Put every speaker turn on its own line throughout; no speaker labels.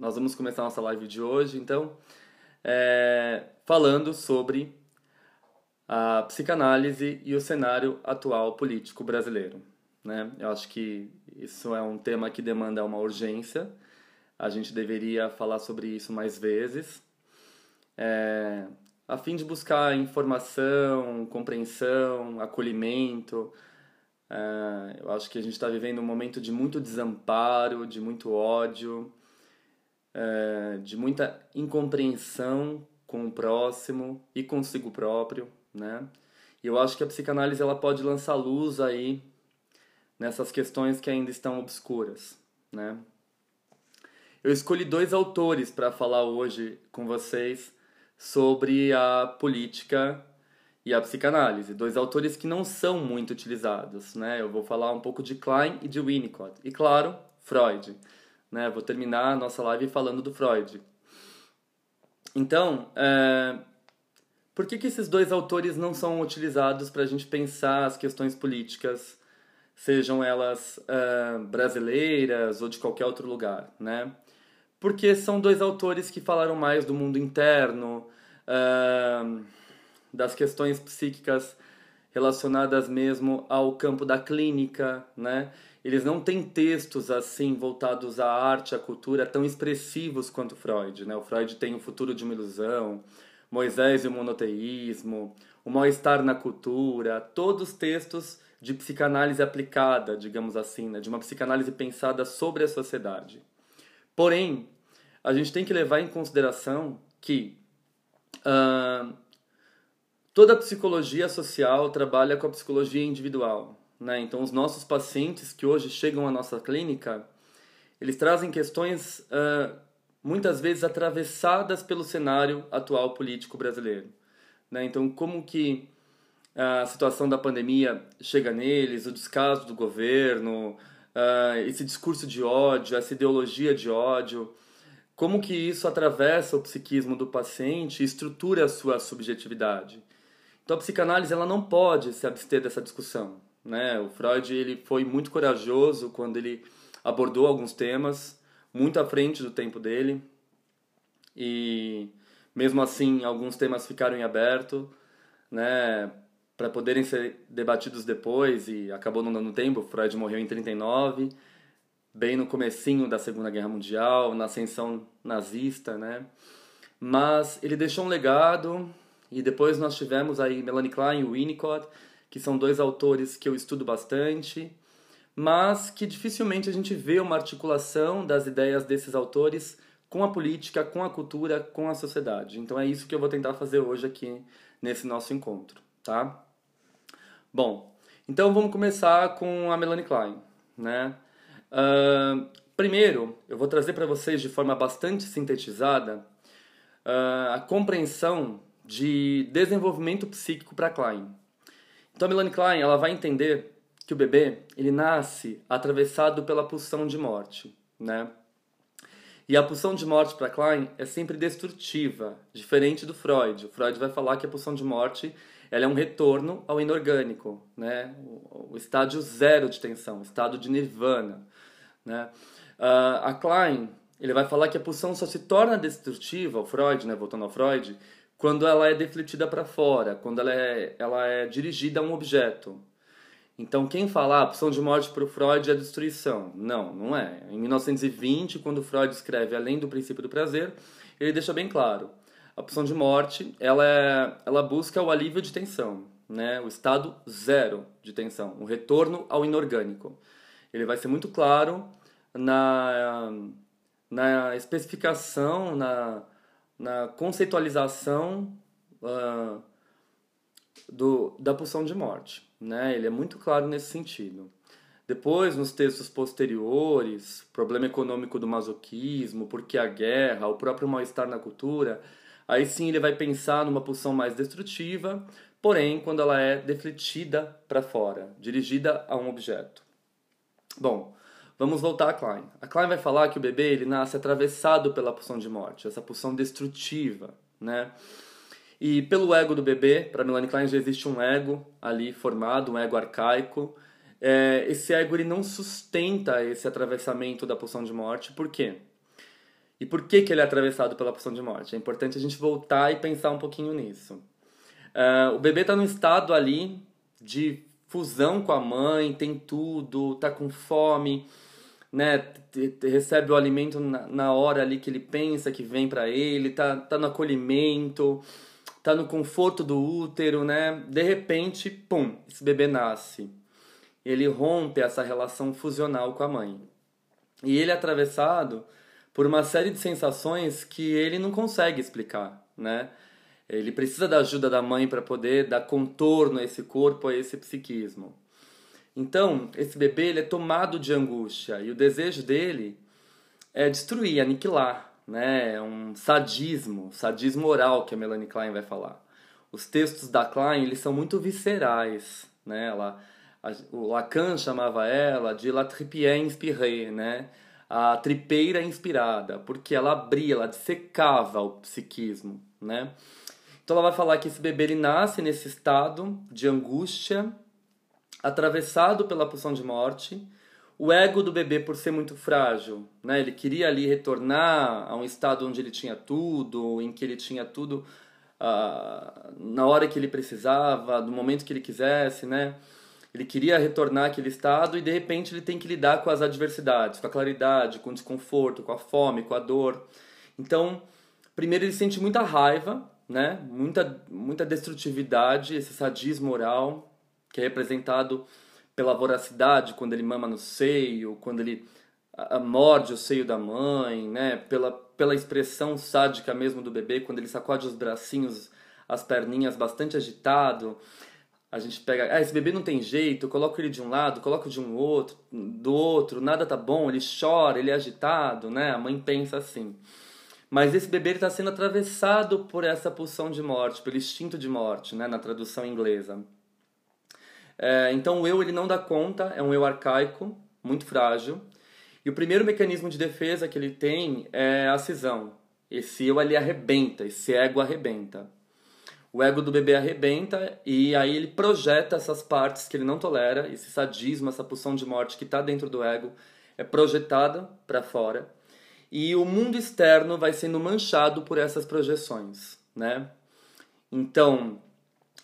Nós vamos começar nossa live de hoje, então, é, falando sobre a psicanálise e o cenário atual político brasileiro. Né? Eu acho que isso é um tema que demanda uma urgência. A gente deveria falar sobre isso mais vezes, é, a fim de buscar informação, compreensão, acolhimento. É, eu acho que a gente está vivendo um momento de muito desamparo, de muito ódio, é, de muita incompreensão com o próximo e consigo próprio, né? E eu acho que a psicanálise ela pode lançar luz aí nessas questões que ainda estão obscuras, né? Eu escolhi dois autores para falar hoje com vocês sobre a política e a psicanálise, dois autores que não são muito utilizados, né? Eu vou falar um pouco de Klein e de Winnicott e claro, Freud, né? Vou terminar a nossa live falando do Freud. Então, é... por que, que esses dois autores não são utilizados para a gente pensar as questões políticas sejam elas uh, brasileiras ou de qualquer outro lugar, né? Porque são dois autores que falaram mais do mundo interno, uh, das questões psíquicas relacionadas mesmo ao campo da clínica, né? Eles não têm textos assim voltados à arte, à cultura tão expressivos quanto Freud, né? O Freud tem o futuro de uma ilusão, Moisés e o monoteísmo, o mal-estar na cultura, todos textos de psicanálise aplicada, digamos assim, né? de uma psicanálise pensada sobre a sociedade. Porém, a gente tem que levar em consideração que uh, toda a psicologia social trabalha com a psicologia individual. Né? Então, os nossos pacientes que hoje chegam à nossa clínica, eles trazem questões uh, muitas vezes atravessadas pelo cenário atual político brasileiro. Né? Então, como que a situação da pandemia chega neles, o descaso do governo, uh, esse discurso de ódio, essa ideologia de ódio, como que isso atravessa o psiquismo do paciente e estrutura a sua subjetividade. Então a psicanálise ela não pode se abster dessa discussão. Né? O Freud ele foi muito corajoso quando ele abordou alguns temas, muito à frente do tempo dele, e mesmo assim alguns temas ficaram em aberto, né? para poderem ser debatidos depois e acabou não dando tempo. Freud morreu em 39, bem no comecinho da Segunda Guerra Mundial, na ascensão nazista, né? Mas ele deixou um legado e depois nós tivemos aí Melanie Klein Winnicott, que são dois autores que eu estudo bastante, mas que dificilmente a gente vê uma articulação das ideias desses autores com a política, com a cultura, com a sociedade. Então é isso que eu vou tentar fazer hoje aqui nesse nosso encontro, tá? Bom, então vamos começar com a Melanie Klein, né? Uh, primeiro, eu vou trazer para vocês de forma bastante sintetizada uh, a compreensão de desenvolvimento psíquico para Klein. Então a Melanie Klein ela vai entender que o bebê ele nasce atravessado pela pulsão de morte, né? E a pulsão de morte para Klein é sempre destrutiva, diferente do Freud. O Freud vai falar que a pulsão de morte ela é um retorno ao inorgânico, né? o, o estágio zero de tensão, o estado de nirvana. Né? Uh, a Klein ele vai falar que a pulsão só se torna destrutiva, o Freud, né, voltando ao Freud, quando ela é defletida para fora, quando ela é, ela é dirigida a um objeto. Então, quem fala ah, a pulsão de morte para o Freud é destruição? Não, não é. Em 1920, quando Freud escreve Além do Princípio do Prazer, ele deixa bem claro. A pulsão de morte, ela, é, ela busca o alívio de tensão, né? o estado zero de tensão, o retorno ao inorgânico. Ele vai ser muito claro na, na especificação, na, na conceitualização uh, do, da pulsão de morte. Né? Ele é muito claro nesse sentido. Depois, nos textos posteriores, problema econômico do masoquismo, porque a guerra, o próprio mal-estar na cultura, aí sim ele vai pensar numa pulsão mais destrutiva, porém quando ela é defletida para fora, dirigida a um objeto. Bom, vamos voltar a Klein. A Klein vai falar que o bebê ele nasce atravessado pela pulsão de morte, essa pulsão destrutiva, né? E pelo ego do bebê, para Melanie Klein já existe um ego ali formado, um ego arcaico. É, esse ego ele não sustenta esse atravessamento da pulsão de morte. Por quê? E por que, que ele é atravessado pela pulsão de morte? É importante a gente voltar e pensar um pouquinho nisso. É, o bebê está num estado ali de fusão com a mãe, tem tudo, tá com fome, né? recebe o alimento na, hora ali que ele pensa que vem para ele, tá, tá no acolhimento tá no conforto do útero, né? De repente, pum, esse bebê nasce. Ele rompe essa relação fusional com a mãe. E ele é atravessado por uma série de sensações que ele não consegue explicar, né? Ele precisa da ajuda da mãe para poder dar contorno a esse corpo, a esse psiquismo. Então, esse bebê ele é tomado de angústia e o desejo dele é destruir, aniquilar, né? É um sadismo, sadismo oral que a Melanie Klein vai falar. Os textos da Klein, eles são muito viscerais, né? Ela, a, o Lacan chamava ela de la tripier inspirée, né? A tripeira inspirada, porque ela abria, ela dissecava o psiquismo, né? Então ela vai falar que esse bebê ele nasce nesse estado de angústia, atravessado pela pulsão de morte, o ego do bebê por ser muito frágil, né? Ele queria ali retornar a um estado onde ele tinha tudo, em que ele tinha tudo uh, na hora que ele precisava, no momento que ele quisesse, né? Ele queria retornar àquele estado e de repente ele tem que lidar com as adversidades, com a claridade, com o desconforto, com a fome, com a dor. Então, primeiro ele sente muita raiva, né? Muita muita destrutividade, esse sadismo moral que é representado pela voracidade quando ele mama no seio, quando ele morde o seio da mãe, né? Pela, pela expressão sádica mesmo do bebê, quando ele sacode os bracinhos, as perninhas bastante agitado. A gente pega, ah, esse bebê não tem jeito, coloca ele de um lado, coloca de um outro, do outro, nada tá bom, ele chora, ele é agitado, né? A mãe pensa assim. Mas esse bebê está sendo atravessado por essa pulsão de morte, pelo instinto de morte, né? Na tradução inglesa. É, então o eu ele não dá conta, é um eu arcaico, muito frágil. E o primeiro mecanismo de defesa que ele tem é a cisão. Esse eu ali arrebenta, esse ego arrebenta. O ego do bebê arrebenta e aí ele projeta essas partes que ele não tolera, esse sadismo, essa pulsão de morte que está dentro do ego, é projetada para fora. E o mundo externo vai sendo manchado por essas projeções, né? Então,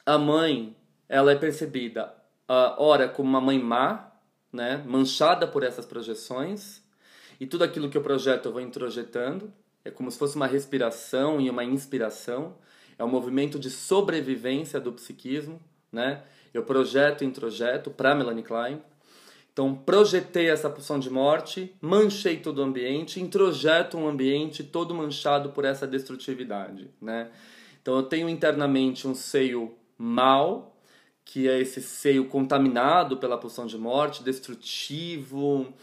a mãe, ela é percebida uh, ora como uma mãe má, né, manchada por essas projeções, e tudo aquilo que eu projeto eu vou introjetando, é como se fosse uma respiração e uma inspiração, é um movimento de sobrevivência do psiquismo, né? Eu projeto e introjeto para Melanie Klein. Então, projetei essa pulsão de morte, manchei todo o ambiente, introjeto um ambiente todo manchado por essa destrutividade, né? Então, eu tenho internamente um seio mal, que é esse seio contaminado pela pulsão de morte, destrutivo,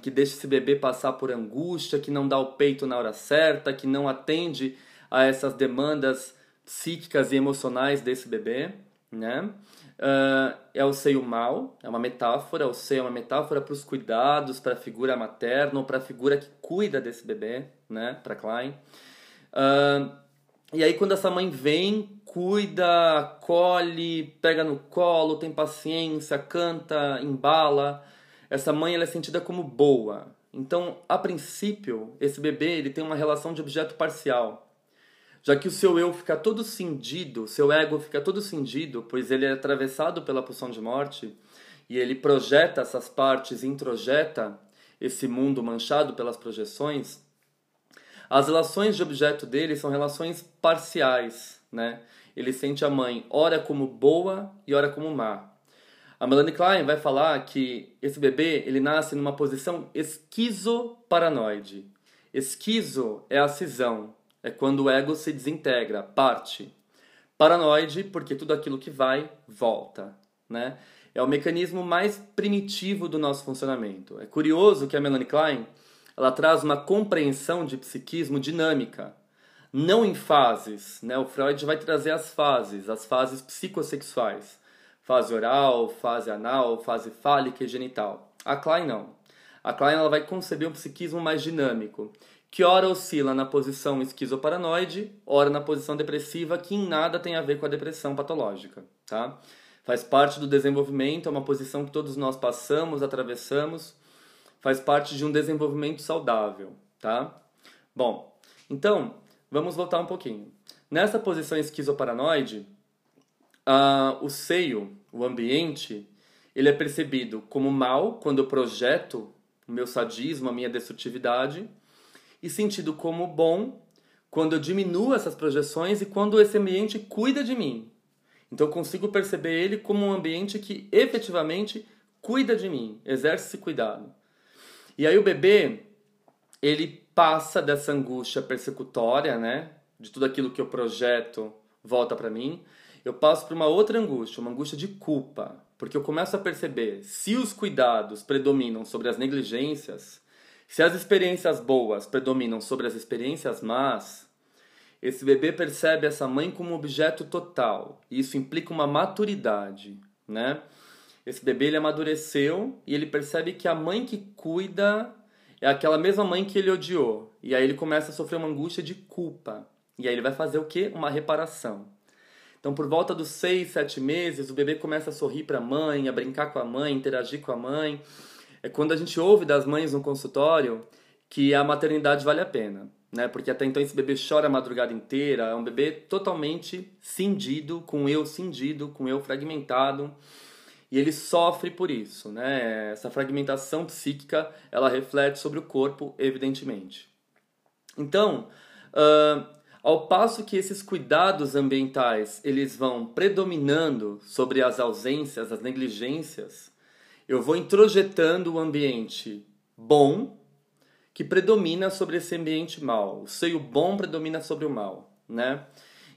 que deixa esse bebê passar por angústia, que não dá o peito na hora certa, que não atende a essas demandas psíquicas e emocionais desse bebê, né? Uh, é o seio mal, é uma metáfora, o seio é uma metáfora para os cuidados, para a figura materna ou para a figura que cuida desse bebê, né? Para Klein. Uh, e aí quando essa mãe vem cuida, acolhe, pega no colo, tem paciência, canta, embala. Essa mãe ela é sentida como boa. Então, a princípio, esse bebê ele tem uma relação de objeto parcial. já que o seu eu fica todo cindido, seu ego fica todo cindido, pois ele é atravessado pela pulsão de morte e ele projeta essas partes, introjeta esse mundo manchado pelas projeções, as relações de objeto dele são relações parciais, né? Ele sente a mãe ora como boa e ora como má. A Melanie Klein vai falar que esse bebê ele nasce numa posição esquizoparanoide. Esquizo é a cisão, é quando o ego se desintegra, parte. Paranoide, porque tudo aquilo que vai, volta. Né? É o mecanismo mais primitivo do nosso funcionamento. É curioso que a Melanie Klein ela traz uma compreensão de psiquismo dinâmica, não em fases. Né? O Freud vai trazer as fases, as fases psicossexuais. Fase oral, fase anal, fase fálica e genital. A Klein não. A Klein ela vai conceber um psiquismo mais dinâmico, que ora oscila na posição esquizoparanoide, ora na posição depressiva, que em nada tem a ver com a depressão patológica. Tá? Faz parte do desenvolvimento, é uma posição que todos nós passamos, atravessamos, faz parte de um desenvolvimento saudável, tá? Bom, então, vamos voltar um pouquinho. Nessa posição esquizoparanoide, uh, o seio, o ambiente, ele é percebido como mal quando eu projeto o meu sadismo, a minha destrutividade, e sentido como bom quando eu diminuo essas projeções e quando esse ambiente cuida de mim. Então eu consigo perceber ele como um ambiente que efetivamente cuida de mim, exerce esse cuidado. E aí o bebê, ele passa dessa angústia persecutória, né? De tudo aquilo que eu projeto volta para mim. Eu passo para uma outra angústia, uma angústia de culpa. Porque eu começo a perceber se os cuidados predominam sobre as negligências, se as experiências boas predominam sobre as experiências más, esse bebê percebe essa mãe como objeto total. E isso implica uma maturidade, né? Esse bebê ele amadureceu e ele percebe que a mãe que cuida é aquela mesma mãe que ele odiou. E aí ele começa a sofrer uma angústia de culpa. E aí ele vai fazer o quê? Uma reparação. Então, por volta dos seis, sete meses, o bebê começa a sorrir para a mãe, a brincar com a mãe, interagir com a mãe. É quando a gente ouve das mães no consultório que a maternidade vale a pena, né? Porque até então esse bebê chora a madrugada inteira, é um bebê totalmente cindido, com eu cindido, com eu fragmentado e ele sofre por isso, né? Essa fragmentação psíquica, ela reflete sobre o corpo, evidentemente. Então, uh, ao passo que esses cuidados ambientais eles vão predominando sobre as ausências, as negligências, eu vou introjetando o ambiente bom que predomina sobre esse ambiente mal. O seio bom predomina sobre o mal, né?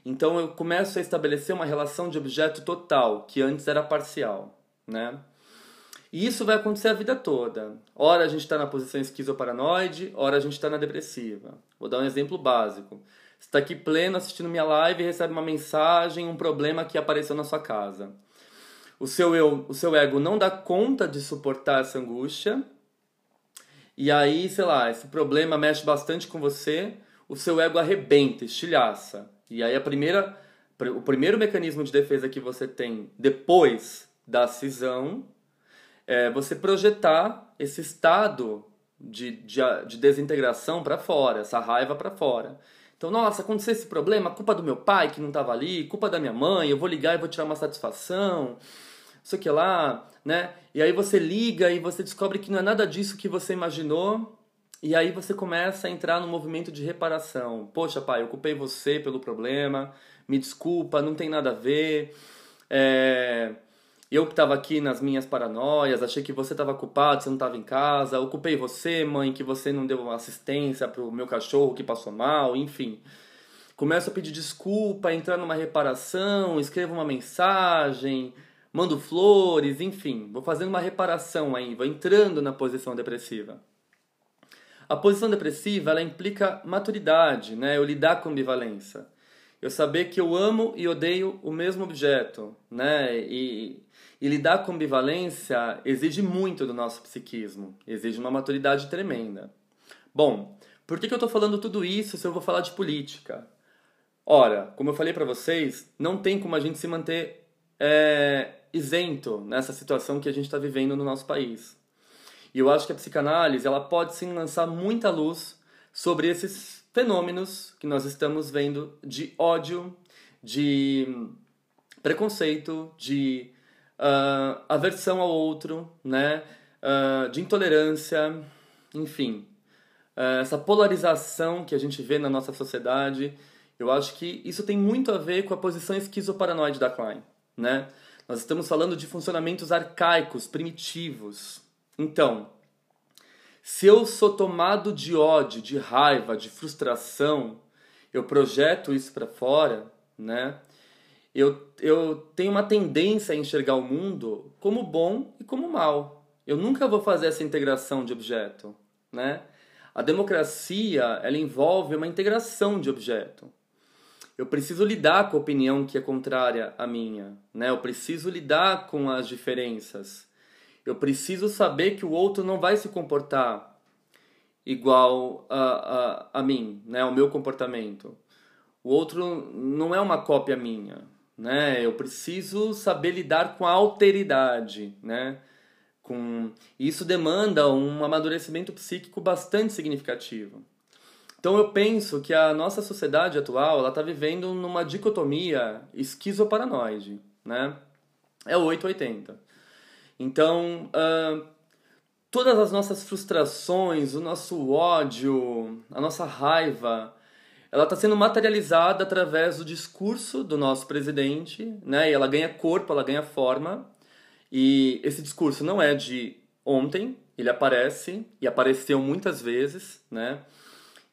Então eu começo a estabelecer uma relação de objeto total, que antes era parcial né? E isso vai acontecer a vida toda. Ora a gente está na posição esquizoparanoide, ora a gente está na depressiva. Vou dar um exemplo básico. Você está aqui pleno assistindo minha live e recebe uma mensagem, um problema que apareceu na sua casa. O seu, eu, o seu ego não dá conta de suportar essa angústia. E aí, sei lá, esse problema mexe bastante com você, o seu ego arrebenta, estilhaça. E aí a primeira, o primeiro mecanismo de defesa que você tem depois da cisão, é você projetar esse estado de, de, de desintegração para fora, essa raiva para fora. Então, nossa, aconteceu esse problema, culpa do meu pai que não estava ali, culpa da minha mãe, eu vou ligar e vou tirar uma satisfação, isso que lá, né? E aí você liga e você descobre que não é nada disso que você imaginou, e aí você começa a entrar no movimento de reparação. Poxa, pai, eu culpei você pelo problema, me desculpa, não tem nada a ver. É eu que estava aqui nas minhas paranoias, achei que você estava culpado, você não estava em casa, eu culpei você, mãe, que você não deu assistência para o meu cachorro que passou mal, enfim. Começo a pedir desculpa, entrar numa reparação, escrevo uma mensagem, mando flores, enfim, vou fazendo uma reparação aí, vou entrando na posição depressiva. A posição depressiva, ela implica maturidade, né? Eu lidar com ambivalência. Eu saber que eu amo e odeio o mesmo objeto, né? E e lidar com ambivalência exige muito do nosso psiquismo, exige uma maturidade tremenda. Bom, por que, que eu estou falando tudo isso se eu vou falar de política? Ora, como eu falei para vocês, não tem como a gente se manter é, isento nessa situação que a gente está vivendo no nosso país. E eu acho que a psicanálise ela pode sim lançar muita luz sobre esses fenômenos que nós estamos vendo de ódio, de preconceito, de uh, aversão ao outro, né? Uh, de intolerância, enfim. Uh, essa polarização que a gente vê na nossa sociedade, eu acho que isso tem muito a ver com a posição esquizoparanoide da Klein, né? Nós estamos falando de funcionamentos arcaicos, primitivos. Então, se eu sou tomado de ódio, de raiva, de frustração, eu projeto isso para fora, né? Eu, eu tenho uma tendência a enxergar o mundo como bom e como mal. Eu nunca vou fazer essa integração de objeto, né? A democracia, ela envolve uma integração de objeto. Eu preciso lidar com a opinião que é contrária à minha, né? Eu preciso lidar com as diferenças. Eu preciso saber que o outro não vai se comportar igual a, a, a mim, né? O meu comportamento. O outro não é uma cópia minha, né? Eu preciso saber lidar com a alteridade, né? Com isso demanda um amadurecimento psíquico bastante significativo. Então eu penso que a nossa sociedade atual ela está vivendo numa dicotomia esquizoparanoide, né? É 880. Então, uh, todas as nossas frustrações, o nosso ódio, a nossa raiva, ela está sendo materializada através do discurso do nosso presidente, né? E ela ganha corpo, ela ganha forma. E esse discurso não é de ontem, ele aparece e apareceu muitas vezes, né?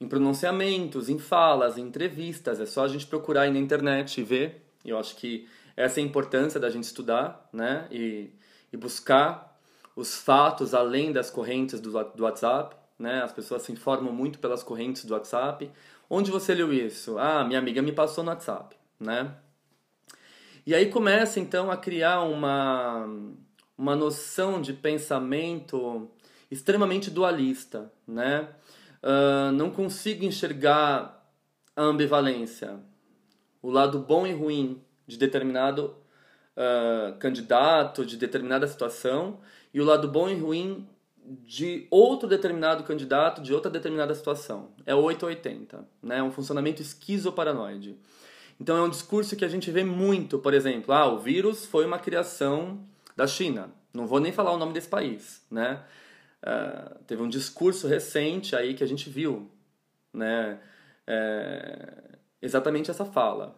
Em pronunciamentos, em falas, em entrevistas. É só a gente procurar aí na internet e ver. Eu acho que essa é a importância da gente estudar, né? E, e buscar os fatos além das correntes do, do WhatsApp, né? As pessoas se informam muito pelas correntes do WhatsApp. Onde você leu isso? Ah, minha amiga me passou no WhatsApp, né? E aí começa então a criar uma, uma noção de pensamento extremamente dualista, né? Uh, não consigo enxergar a ambivalência, o lado bom e ruim de determinado uh, candidato, de determinada situação, e o lado bom e ruim de outro determinado candidato, de outra determinada situação. É 880, né? É um funcionamento esquizoparanoide. Então é um discurso que a gente vê muito, por exemplo, ah, o vírus foi uma criação da China. Não vou nem falar o nome desse país, né? Uh, teve um discurso recente aí que a gente viu, né? É, exatamente essa fala.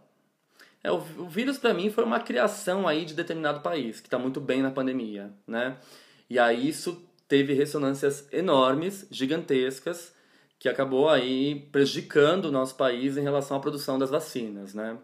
É, o, o vírus para mim foi uma criação aí de determinado país que está muito bem na pandemia, né? E aí isso teve ressonâncias enormes, gigantescas, que acabou aí prejudicando o nosso país em relação à produção das vacinas, né?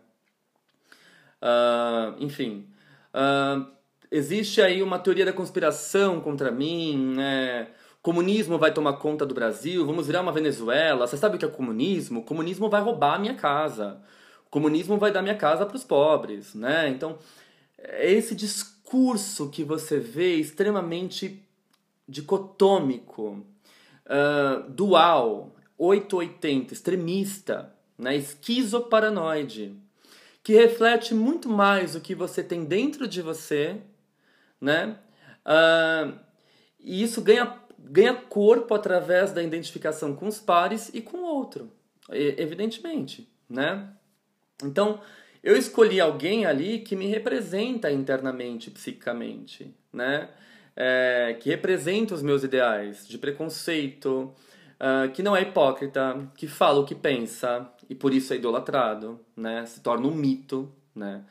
Uh, enfim, uh, existe aí uma teoria da conspiração contra mim, né? comunismo vai tomar conta do Brasil, vamos virar uma Venezuela. Você sabe o que é comunismo? Comunismo vai roubar a minha casa. Comunismo vai dar minha casa para os pobres, né? Então, é esse discurso que você vê extremamente dicotômico, uh, dual, 880, extremista, né, esquizoparanoide, que reflete muito mais o que você tem dentro de você, né? Uh, e isso ganha, ganha corpo através da identificação com os pares e com o outro, evidentemente, né? Então, eu escolhi alguém ali que me representa internamente, psicicamente, né? É, que representa os meus ideais de preconceito, uh, que não é hipócrita, que fala o que pensa e por isso é idolatrado, né? Se torna um mito, né?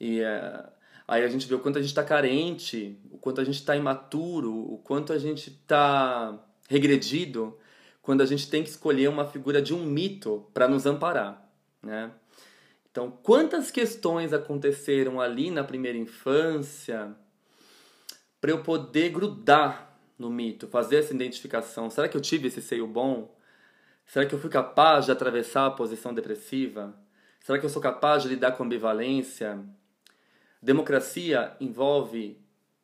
E uh, aí a gente vê o quanto a gente está carente, o quanto a gente está imaturo, o quanto a gente está regredido quando a gente tem que escolher uma figura de um mito para nos amparar, né? Então, quantas questões aconteceram ali na primeira infância para eu poder grudar no mito, fazer essa identificação. Será que eu tive esse seio bom? Será que eu fui capaz de atravessar a posição depressiva? Será que eu sou capaz de lidar com ambivalência? Democracia envolve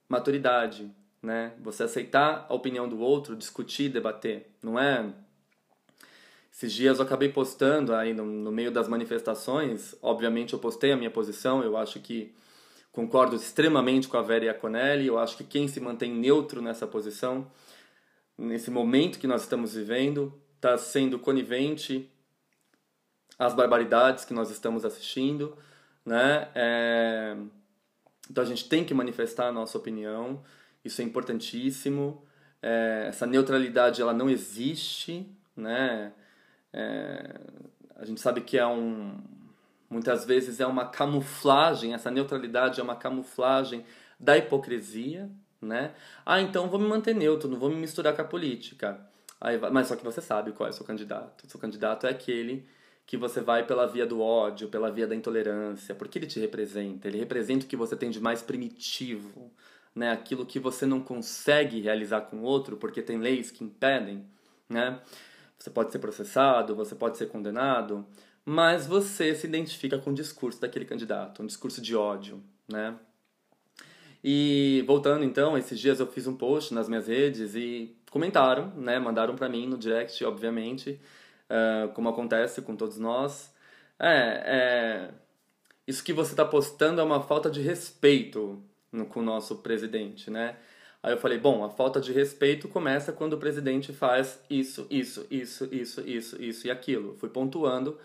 maturidade, né? Você aceitar a opinião do outro, discutir, debater, não é? Esses dias eu acabei postando aí no, no meio das manifestações, obviamente eu postei a minha posição, eu acho que Concordo extremamente com a Vera Iaconelli. Eu acho que quem se mantém neutro nessa posição, nesse momento que nós estamos vivendo, está sendo conivente as barbaridades que nós estamos assistindo, né? É... Então a gente tem que manifestar a nossa opinião, isso é importantíssimo. É... Essa neutralidade ela não existe, né? É... A gente sabe que é um muitas vezes é uma camuflagem, essa neutralidade é uma camuflagem da hipocrisia, né? Ah, então vou me manter neutro, não vou me misturar com a política. Aí, mas só que você sabe qual é o seu candidato. O seu candidato é aquele que você vai pela via do ódio, pela via da intolerância, porque ele te representa. Ele representa o que você tem de mais primitivo, né? Aquilo que você não consegue realizar com o outro, porque tem leis que impedem, né? Você pode ser processado, você pode ser condenado, mas você se identifica com o discurso daquele candidato, um discurso de ódio, né? E voltando então, esses dias eu fiz um post nas minhas redes e comentaram, né? Mandaram para mim no direct, obviamente, uh, como acontece com todos nós. É, é, isso que você está postando é uma falta de respeito no, com o nosso presidente, né? Aí eu falei, bom, a falta de respeito começa quando o presidente faz isso, isso, isso, isso, isso, isso e aquilo. Fui pontuando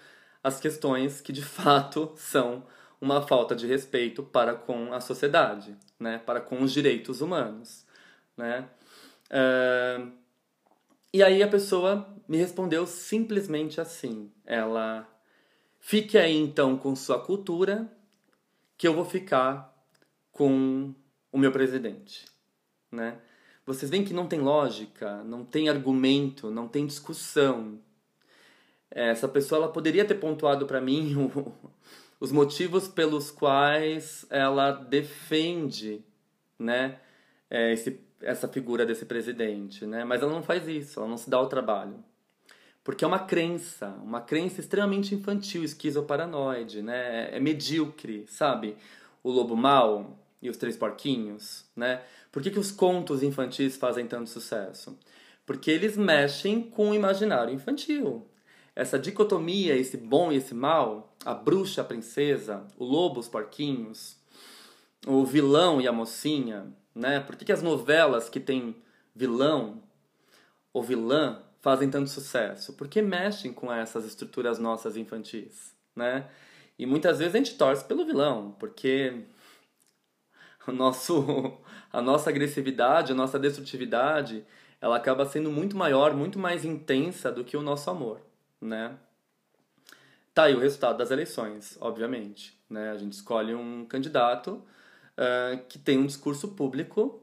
as questões que de fato são uma falta de respeito para com a sociedade, né? para com os direitos humanos. Né? Uh, e aí a pessoa me respondeu simplesmente assim: ela, fique aí então com sua cultura, que eu vou ficar com o meu presidente. Né? Vocês veem que não tem lógica, não tem argumento, não tem discussão. Essa pessoa ela poderia ter pontuado para mim os motivos pelos quais ela defende, né, é, esse, essa figura desse presidente, né? Mas ela não faz isso, ela não se dá o trabalho. Porque é uma crença, uma crença extremamente infantil, esquizoparanoide, né? É medíocre, sabe? O lobo mau e os três porquinhos, né? Por que, que os contos infantis fazem tanto sucesso? Porque eles mexem com o imaginário infantil essa dicotomia, esse bom e esse mal, a bruxa, a princesa, o lobo, os porquinhos, o vilão e a mocinha, né? Por que, que as novelas que tem vilão ou vilã fazem tanto sucesso? Porque mexem com essas estruturas nossas infantis, né? E muitas vezes a gente torce pelo vilão, porque o nosso, a nossa agressividade, a nossa destrutividade, ela acaba sendo muito maior, muito mais intensa do que o nosso amor né? Tá aí o resultado das eleições, obviamente. Né? A gente escolhe um candidato uh, que tem um discurso público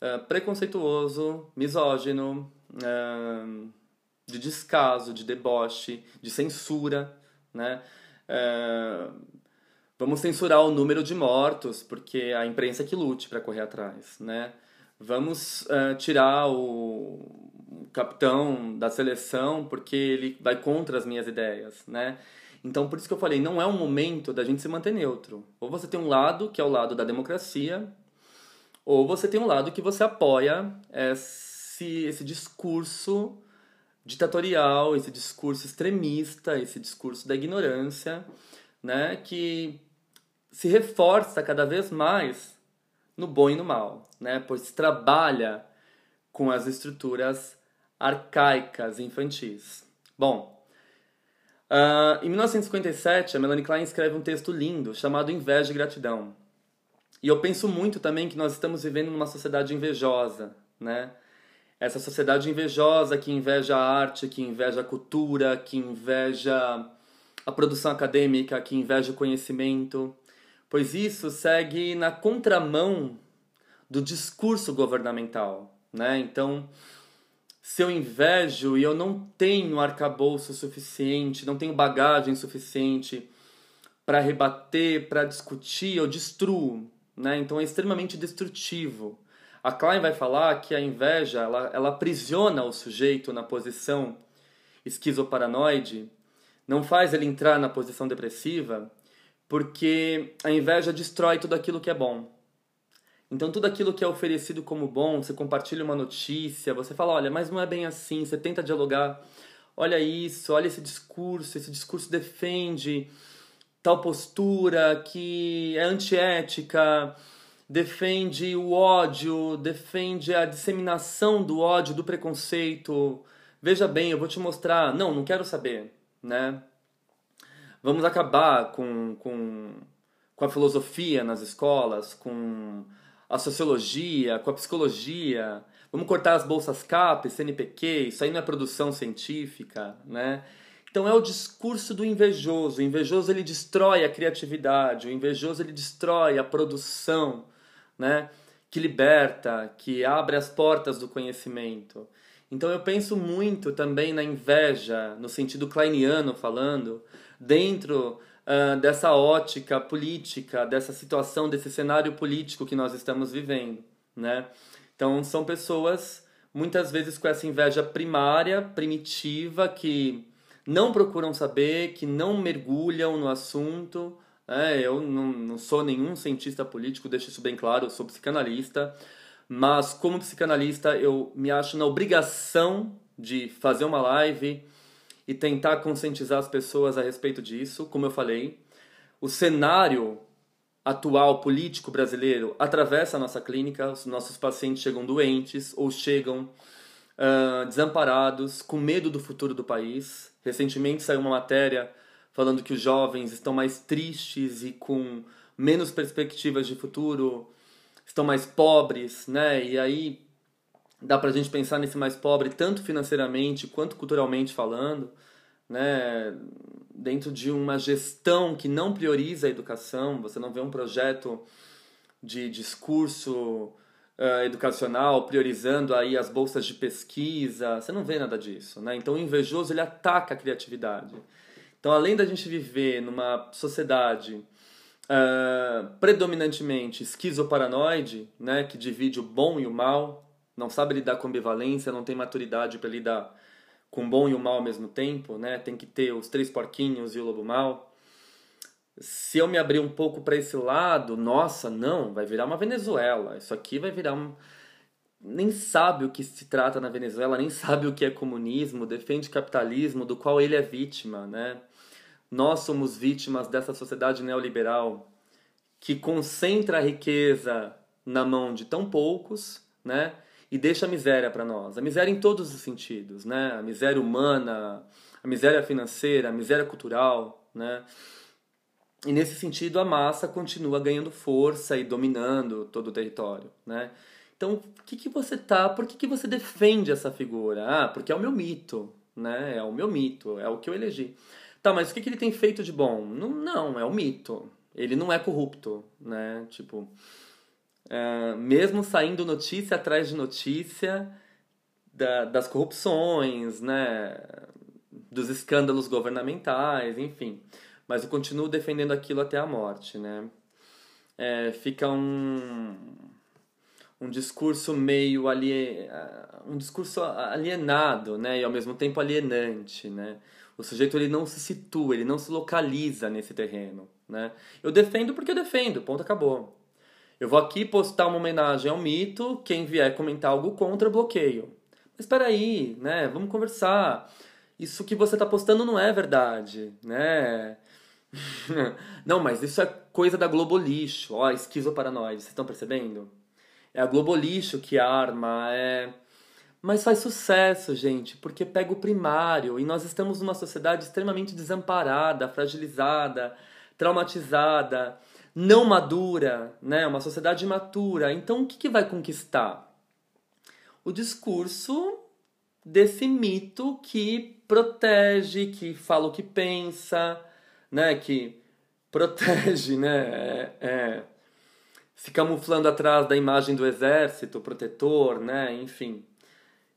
uh, preconceituoso, misógino, uh, de descaso, de deboche, de censura, né? vamos censurar o número de mortos, porque a imprensa que lute para correr atrás, né? Vamos tirar o, capitão da seleção porque ele vai contra as minhas ideias, né? Então, por isso que eu falei, não é um momento da gente se manter neutro. Ou você tem um lado, que é o lado da democracia, ou você tem um lado que você apoia esse, esse discurso ditatorial, esse discurso extremista, esse discurso da ignorância, né? Que se reforça cada vez mais no bom e no mal, né? Pois trabalha com as estruturas arcaicas infantis. Bom, uh, em 1957, a Melanie Klein escreve um texto lindo chamado Inveja e Gratidão. E eu penso muito também que nós estamos vivendo numa sociedade invejosa, né? Essa sociedade invejosa que inveja a arte, que inveja a cultura, que inveja a produção acadêmica, que inveja o conhecimento, pois isso segue na contramão do discurso governamental, né? Então, se eu invejo e eu não tenho arcabouço suficiente, não tenho bagagem suficiente para rebater, para discutir, eu destruo. Né? Então é extremamente destrutivo. A Klein vai falar que a inveja ela, ela aprisiona o sujeito na posição esquizoparanoide, não faz ele entrar na posição depressiva, porque a inveja destrói tudo aquilo que é bom. Então, tudo aquilo que é oferecido como bom, você compartilha uma notícia, você fala: olha, mas não é bem assim, você tenta dialogar. Olha isso, olha esse discurso, esse discurso defende tal postura que é antiética, defende o ódio, defende a disseminação do ódio, do preconceito. Veja bem, eu vou te mostrar. Não, não quero saber, né? Vamos acabar com, com, com a filosofia nas escolas, com a sociologia, com a psicologia. Vamos cortar as bolsas CAP, CNPq, isso aí não é produção científica, né? Então é o discurso do invejoso. O invejoso ele destrói a criatividade, o invejoso ele destrói a produção, né? Que liberta, que abre as portas do conhecimento. Então eu penso muito também na inveja, no sentido kleiniano falando, dentro uh, dessa ótica política, dessa situação, desse cenário político que nós estamos vivendo, né? Então são pessoas muitas vezes com essa inveja primária, primitiva, que não procuram saber, que não mergulham no assunto. É, eu não, não sou nenhum cientista político, deixo isso bem claro, eu sou psicanalista mas como psicanalista eu me acho na obrigação de fazer uma live e tentar conscientizar as pessoas a respeito disso, como eu falei. O cenário atual político brasileiro atravessa a nossa clínica, os nossos pacientes chegam doentes ou chegam uh, desamparados, com medo do futuro do país. Recentemente saiu uma matéria falando que os jovens estão mais tristes e com menos perspectivas de futuro estão mais pobres, né? E aí dá para a gente pensar nesse mais pobre tanto financeiramente quanto culturalmente falando, né? Dentro de uma gestão que não prioriza a educação, você não vê um projeto de discurso uh, educacional priorizando aí as bolsas de pesquisa, você não vê nada disso, né? Então o invejoso ele ataca a criatividade. Então além da gente viver numa sociedade uh, predominantemente esquizoparanoide, né, que divide o bom e o mal, não sabe lidar com ambivalência, não tem maturidade para lidar com o bom e o mal ao mesmo tempo, né? Tem que ter os três porquinhos e o lobo mal. Se eu me abrir um pouco para esse lado, nossa, não, vai virar uma Venezuela. Isso aqui vai virar um nem sabe o que se trata na Venezuela, nem sabe o que é comunismo, defende capitalismo do qual ele é vítima, né? Nós somos vítimas dessa sociedade neoliberal que concentra a riqueza na mão de tão poucos, né? E deixa a miséria para nós. A miséria em todos os sentidos, né? A miséria humana, a miséria financeira, a miséria cultural, né? E nesse sentido a massa continua ganhando força e dominando todo o território, né? Então, o que, que você tá, por que, que você defende essa figura? Ah, porque é o meu mito, né? É o meu mito, é o que eu elegi. Tá, mas o que, que ele tem feito de bom? Não, não, é um mito. Ele não é corrupto, né? Tipo, é, mesmo saindo notícia atrás de notícia da, das corrupções, né? Dos escândalos governamentais, enfim. Mas eu continuo defendendo aquilo até a morte, né? É, fica um um discurso meio ali um discurso alienado, né, e ao mesmo tempo alienante, né? O sujeito ele não se situa, ele não se localiza nesse terreno, né? Eu defendo porque eu defendo, ponto acabou. Eu vou aqui postar uma homenagem ao mito, quem vier comentar algo contra, bloqueio. Mas espera aí, né? Vamos conversar. Isso que você está postando não é verdade, né? não, mas isso é coisa da Globolixo, ó, esquizoparanoide, vocês estão percebendo? É a Globolixo que arma, é mas faz sucesso, gente, porque pega o primário e nós estamos numa sociedade extremamente desamparada, fragilizada, traumatizada, não madura, né? Uma sociedade imatura. Então, o que, que vai conquistar? O discurso desse mito que protege, que fala o que pensa, né? Que protege, né? É, é, se camuflando atrás da imagem do exército protetor, né? Enfim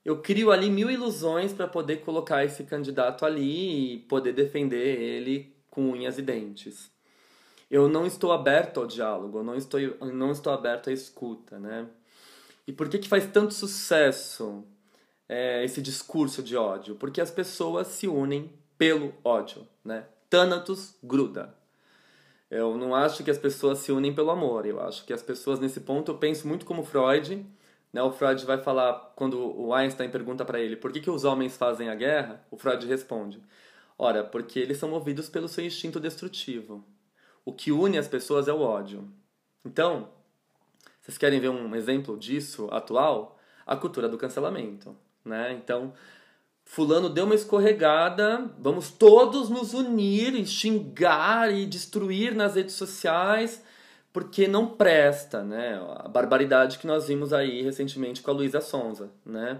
eu crio ali mil ilusões para poder colocar esse candidato ali e poder defender ele com unhas e dentes. Eu não estou aberto ao diálogo, eu não estou, eu não estou aberto à escuta, né? E por que, que faz tanto sucesso é, esse discurso de ódio? Porque as pessoas se unem pelo ódio, né? Thanatos gruda. Eu não acho que as pessoas se unem pelo amor. Eu acho que as pessoas, nesse ponto, eu penso muito como Freud, né, o Freud vai falar, quando o Einstein pergunta para ele por que, que os homens fazem a guerra, o Freud responde: Ora, porque eles são movidos pelo seu instinto destrutivo. O que une as pessoas é o ódio. Então, vocês querem ver um exemplo disso atual? A cultura do cancelamento. Né? Então, Fulano deu uma escorregada, vamos todos nos unir e xingar e destruir nas redes sociais, porque não presta, né? A barbaridade que nós vimos aí recentemente com a Luísa Sonza, né?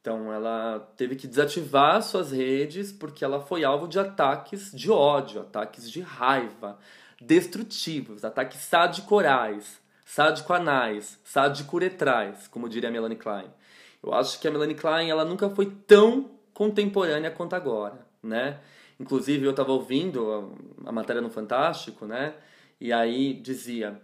Então ela teve que desativar suas redes porque ela foi alvo de ataques de ódio, ataques de raiva, destrutivos, ataques sadicorais, sadicoanais, sadicuretrais, como diria a Melanie Klein. Eu acho que a Melanie Klein ela nunca foi tão contemporânea quanto agora, né? Inclusive eu estava ouvindo a, a, matéria no Fantástico, né? E aí dizia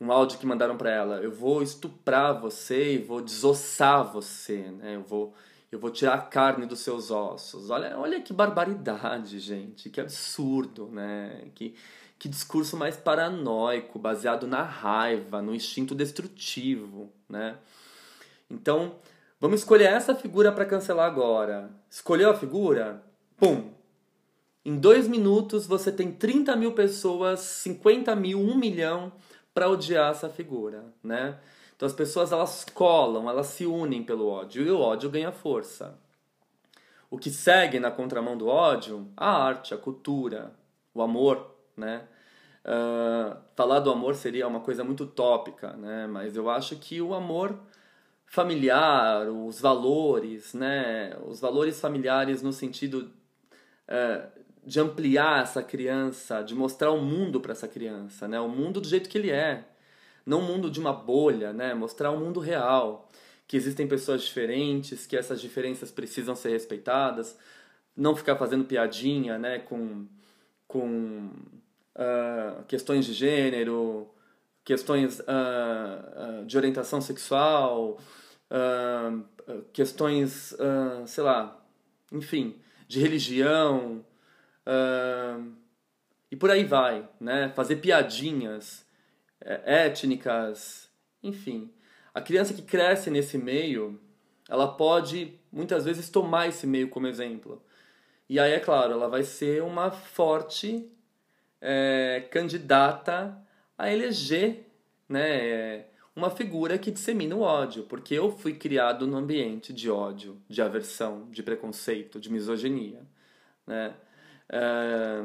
um áudio que mandaram para ela: eu vou estuprar você e vou desossar você, né? Eu vou eu vou tirar a carne dos seus ossos. Olha, olha que barbaridade, gente, que absurdo, né? Que que discurso mais paranoico, baseado na raiva, no instinto destrutivo, né? Então, Vamos escolher essa figura para cancelar agora. Escolheu a figura? Pum! Em dois minutos você tem 30 mil pessoas, 50 mil, 1 milhão para odiar essa figura, né? Então as pessoas elas colam, elas se unem pelo ódio e o ódio ganha força. O que segue na contramão do ódio? A arte, a cultura, o amor, né? Uh, falar do amor seria uma coisa muito utópica, né? Mas eu acho que o amor familiar, os valores, né? Os valores familiares no sentido é, de ampliar essa criança, de mostrar o mundo para essa criança, né? O mundo do jeito que ele é, não o mundo de uma bolha, né? Mostrar o mundo real, que existem pessoas diferentes, que essas diferenças precisam ser respeitadas, não ficar fazendo piadinha, né? Com com uh, questões de gênero, questões uh, de orientação sexual, questões, sei lá, enfim, de religião e por aí vai, né? Fazer piadinhas é, étnicas, enfim. A criança que cresce nesse meio, ela pode muitas vezes tomar esse meio como exemplo. E aí, é claro, ela vai ser uma forte é, candidata a eleger né, uma figura que dissemina o ódio, porque eu fui criado num ambiente de ódio, de aversão, de preconceito, de misoginia, né? É...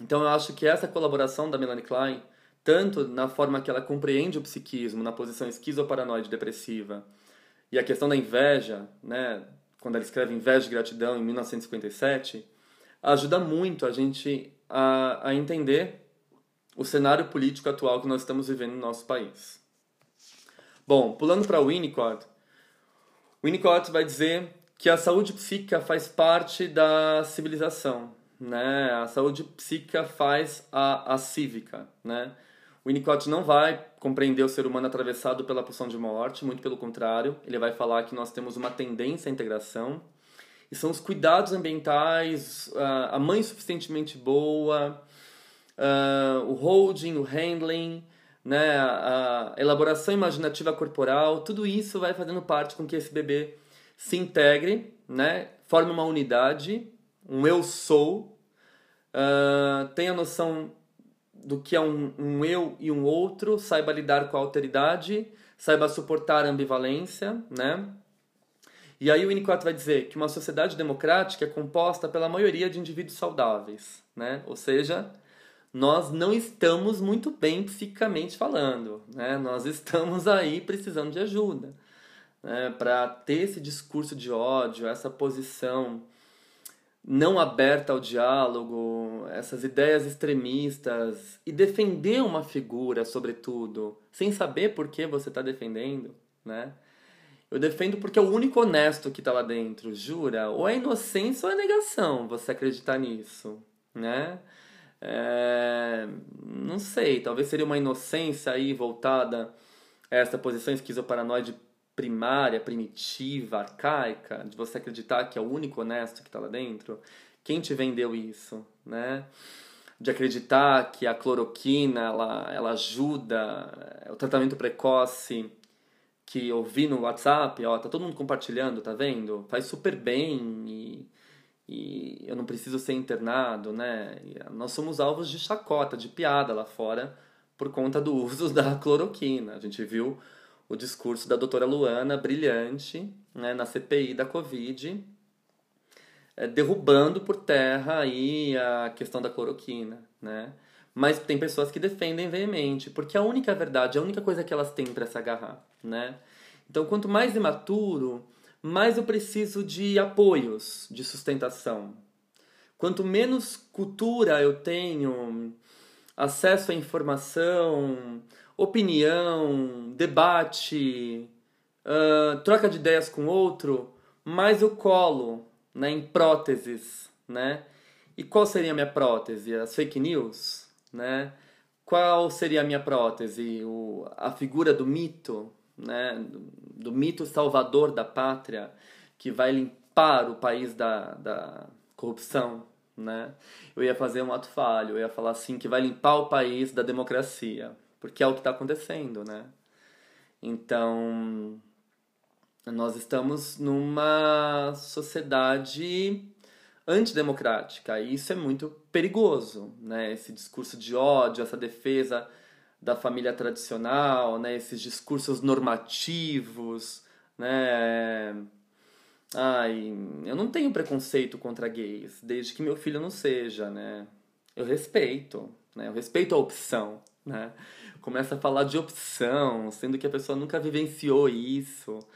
Então eu acho que essa colaboração da Melanie Klein, tanto na forma que ela compreende o psiquismo, na posição esquizoparanoide depressiva, e a questão da inveja, né, quando ela escreve Inveja e Gratidão em 1957, ajuda muito a gente a, a entender o cenário político atual que nós estamos vivendo no nosso país. Bom, pulando para Winnicott, Winnicott vai dizer que a saúde psíquica faz parte da civilização, né? A saúde psíquica faz a, a cívica, né? Winnicott não vai compreender o ser humano atravessado pela pulsão de morte, muito pelo contrário, ele vai falar que nós temos uma tendência à integração, e são os cuidados ambientais, a mãe suficientemente boa, o holding, o handling, né, a elaboração imaginativa corporal, tudo isso vai fazendo parte com que esse bebê se integre, né, forme uma unidade, um eu sou, uh, tenha noção do que é um, um, eu e um outro, saiba lidar com a alteridade, saiba suportar a ambivalência, né? E aí o Winnicott vai dizer que uma sociedade democrática é composta pela maioria de indivíduos saudáveis, né? Ou seja, nós não estamos muito bem psicamente falando, né? Nós estamos aí precisando de ajuda, né? Para ter esse discurso de ódio, essa posição não aberta ao diálogo, essas ideias extremistas e defender uma figura, sobretudo, sem saber por que você está defendendo, né? Eu defendo porque é o único honesto que está lá dentro, jura? Ou é inocência ou é negação você acreditar nisso, né? É, não sei, talvez seria uma inocência aí voltada a essa posição esquizoparanoide primária, primitiva, arcaica, de você acreditar que é o único honesto que está lá dentro. Quem te vendeu isso, né? De acreditar que a cloroquina ela, ela ajuda, é o tratamento precoce que eu vi no WhatsApp, ó, tá todo mundo compartilhando, tá vendo? Faz super bem e e eu não preciso ser internado, né? E nós somos alvos de chacota, de piada lá fora por conta do uso da cloroquina. A gente viu o discurso da doutora Luana, brilhante, né, na CPI da Covid, é, derrubando por terra aí a questão da cloroquina, né? Mas tem pessoas que defendem veemente, porque a única verdade, a única coisa que elas têm para se agarrar, né? Então, quanto mais imaturo, mais eu preciso de apoios, de sustentação. Quanto menos cultura eu tenho, acesso à informação, opinião, debate, uh, troca de ideias com outro, mais eu colo né, em próteses, né? E qual seria a minha prótese? As fake news, né? Qual seria a minha prótese? O, a figura do mito, né? Do, do mito salvador da pátria que vai limpar o país da, da corrupção, né? Eu ia fazer um ato falho, eu ia falar assim que vai limpar o país da democracia, porque é o que está acontecendo, né? Então, nós estamos numa sociedade antidemocrática e isso é muito perigoso, né? Esse discurso de ódio, essa defesa da família tradicional, né? Esses discursos normativos, né? Ai, eu não tenho preconceito contra gays, desde que meu filho não seja, né? Eu respeito, né? Eu respeito a opção, né? Começa a falar de opção, sendo que a pessoa nunca vivenciou isso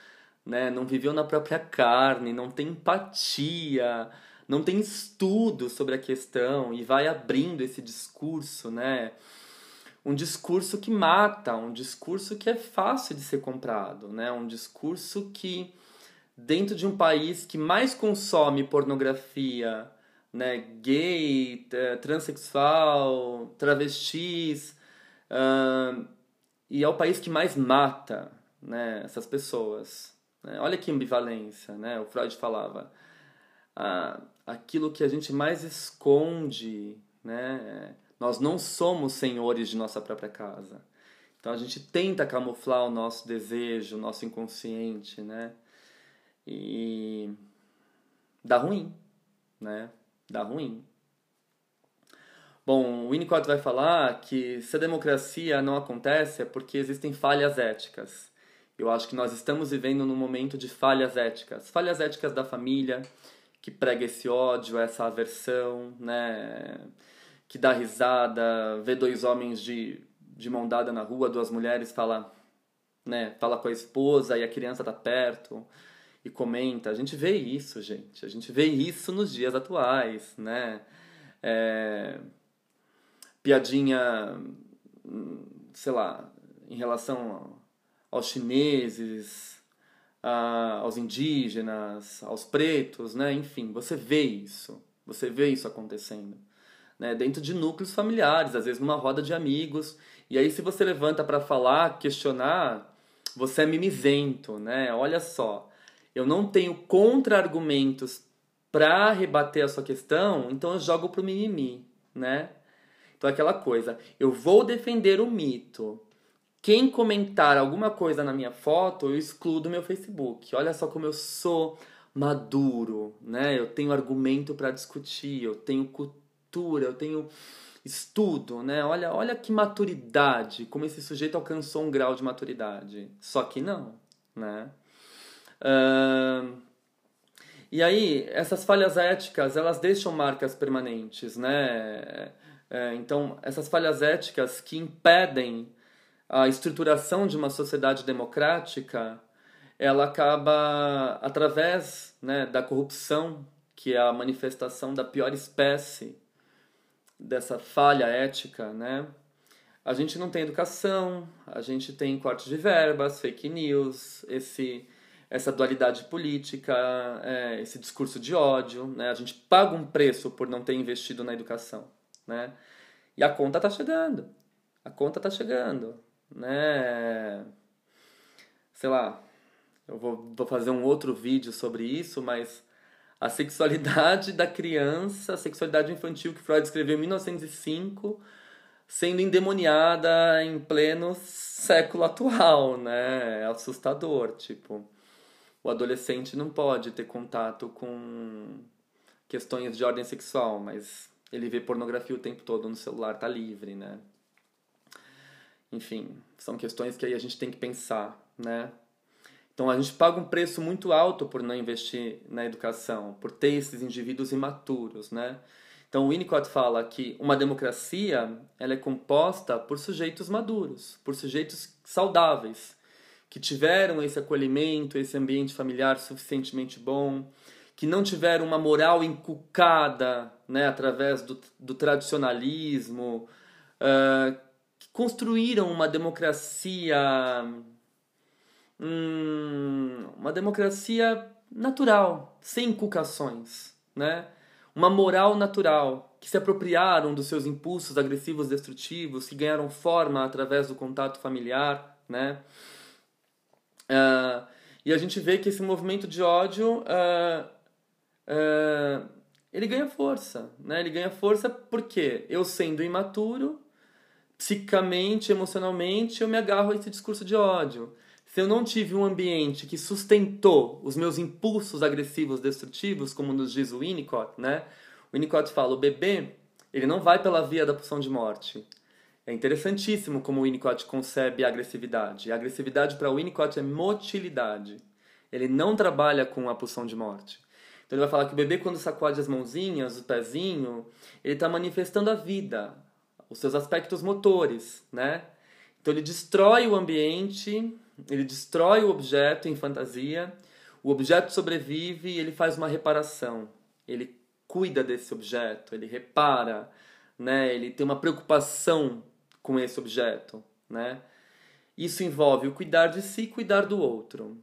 né? Não viveu na própria carne, não tem empatia, não tem estudo sobre a questão e vai abrindo esse discurso, né? Um discurso que mata, um discurso que é fácil de ser comprado, né? Um discurso que dentro de um país que mais consome pornografia, né, gay, transexual, travestis, uh, e é o país que mais mata né, essas pessoas. Né? Olha que ambivalência, né? O Freud falava. Ah, aquilo que a gente mais esconde, né? Nós não somos senhores de nossa própria casa. Então a gente tenta camuflar o nosso desejo, o nosso inconsciente, né? E dá ruim, né? Dá ruim. Bom, o Winnicott vai falar que se a democracia não acontece é porque existem falhas éticas. Eu acho que nós estamos vivendo num momento de falhas éticas. Falhas éticas da família, que prega esse ódio, essa aversão, né? Que dá risada, vê dois homens de, de mão dada na rua, duas mulheres, fala, né? Fala com a esposa e a criança tá perto e comenta. A gente vê isso, gente. A gente vê isso nos dias atuais, né? É... Piadinha, sei lá, em relação aos chineses, aos indígenas, aos pretos, né? Enfim, você vê isso, você vê isso acontecendo, né? Dentro de núcleos familiares, às vezes numa roda de amigos. E aí se você levanta para falar, questionar, você é mimizento, né? Olha só, eu não tenho contra-argumentos para rebater a sua questão, então eu jogo pro mimimi, né? Então aquela coisa, eu vou defender o mito, quem comentar alguma coisa na minha foto, eu excluo do meu Facebook. Olha só como eu sou maduro, né? Eu tenho argumento para discutir, eu tenho cultura, eu tenho estudo, né? Olha, olha que maturidade, como esse sujeito alcançou um grau de maturidade. Só que não, né? Uh, e aí, essas falhas éticas, elas deixam marcas permanentes, né? É, então, essas falhas éticas que impedem a estruturação de uma sociedade democrática ela acaba através né, da corrupção que é a manifestação da pior espécie dessa falha ética né? A gente não tem educação a gente tem corte de verbas fake news esse essa dualidade política é, esse discurso de ódio né? A gente paga um preço por não ter investido na educação né e a conta está chegando a conta está chegando né? Sei lá, eu vou, vou fazer um outro vídeo sobre isso, mas a sexualidade da criança, a sexualidade infantil que Freud escreveu em 1905, sendo endemoniada em pleno século atual, né? É assustador, tipo, o adolescente não pode ter contato com questões de ordem sexual, mas ele vê pornografia o tempo todo no celular, tá livre, né? Enfim, são questões que aí a gente tem que pensar, né? Então a gente paga um preço muito alto por não investir na educação, por ter esses indivíduos imaturos, né? Então o Winnicott fala que uma democracia ela é composta por sujeitos maduros, por sujeitos saudáveis, que tiveram esse acolhimento, esse ambiente familiar suficientemente bom, que não tiveram uma moral inculcada né, através do, do tradicionalismo, uh, que construíram uma democracia hum, uma democracia natural, sem inculcações, né? Uma moral natural, que se apropriaram dos seus impulsos agressivos destrutivos, que ganharam forma através do contato familiar, né? Uh, e a gente vê que esse movimento de ódio uh, uh, ele ganha força, né? Ele ganha força porque eu sendo imaturo, psicamente, emocionalmente, eu me agarro a esse discurso de ódio se eu não tive um ambiente que sustentou os meus impulsos agressivos destrutivos, como nos diz o Winnicott, né? O Winnicott fala, o bebê, ele não vai pela via da pulsão de morte. É interessantíssimo como o Winnicott concebe a agressividade. A agressividade para o Winnicott é motilidade. Ele não trabalha com a pulsão de morte. Então ele vai falar que o bebê, quando sacode as mãozinhas, o pezinho, ele está manifestando a vida, os seus aspectos motores, né? Então ele destrói o ambiente ele destrói o objeto em fantasia, o objeto sobrevive e ele faz uma reparação. Ele cuida desse objeto, ele repara, né? Ele tem uma preocupação com esse objeto, né? Isso envolve o cuidar de si e cuidar do outro.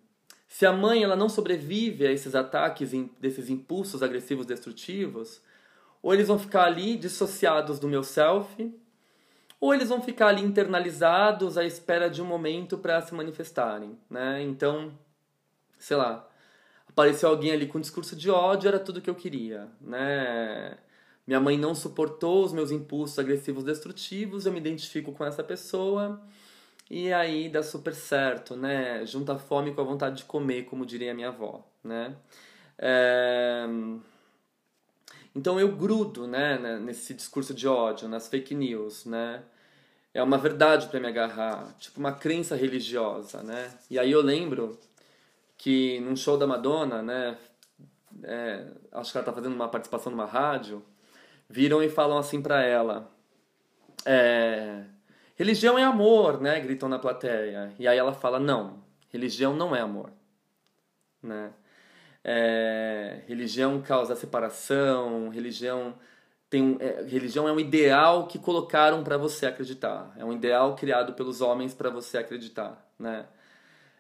Se a mãe ela não sobrevive a esses ataques, desses impulsos agressivos destrutivos, ou eles vão ficar ali dissociados do meu self, ou eles vão ficar ali internalizados à espera de um momento para se manifestarem, né? Então, sei lá, apareceu alguém ali com um discurso de ódio, era tudo que eu queria, né? Minha mãe não suportou os meus impulsos agressivos destrutivos, eu me identifico com essa pessoa e aí dá super certo, né? Junta a fome com a vontade de comer, como diria minha avó, né? É... Então eu grudo, né, nesse discurso de ódio, nas fake news, né? é uma verdade para me agarrar, tipo uma crença religiosa, né? E aí eu lembro que num show da Madonna, né, é, acho que ela tá fazendo uma participação numa rádio, viram e falam assim para ela, é, religião é amor, né? Gritam na plateia. E aí ela fala, não, religião não é amor, né? É, religião causa separação, religião tem um, é, religião é um ideal que colocaram para você acreditar. É um ideal criado pelos homens para você acreditar, né?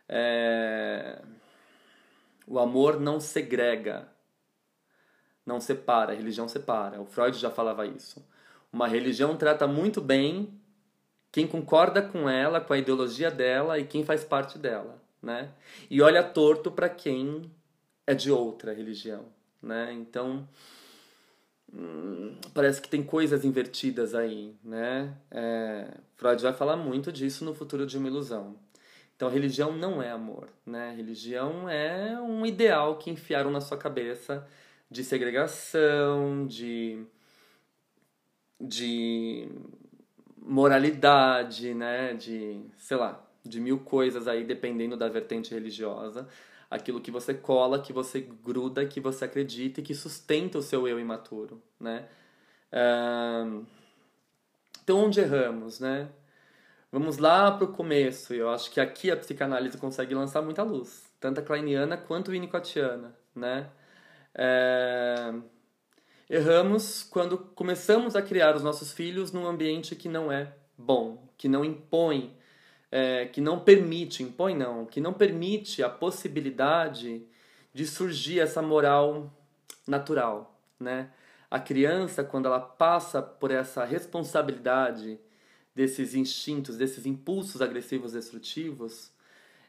É... O amor não segrega, não separa. A religião separa. O Freud já falava isso. Uma religião trata muito bem quem concorda com ela, com a ideologia dela e quem faz parte dela, né? E olha torto para quem é de outra religião, né? Então Hum, parece que tem coisas invertidas aí, né? É, Freud vai falar muito disso no Futuro de uma Ilusão. Então, religião não é amor, né? Religião é um ideal que enfiaram na sua cabeça de segregação, de de moralidade, né? De, sei lá, de mil coisas aí dependendo da vertente religiosa aquilo que você cola, que você gruda, que você acredita e que sustenta o seu eu imaturo, né? Então, onde erramos, né? Vamos lá para o começo. Eu acho que aqui a psicanálise consegue lançar muita luz, tanto a kleiniana quanto a winnicottiana, né? É... Erramos quando começamos a criar os nossos filhos num ambiente que não é bom, que não impõe é, que não permite, impõe não, que não permite a possibilidade de surgir essa moral natural, né? A criança, quando ela passa por essa responsabilidade desses instintos, desses impulsos agressivos destrutivos,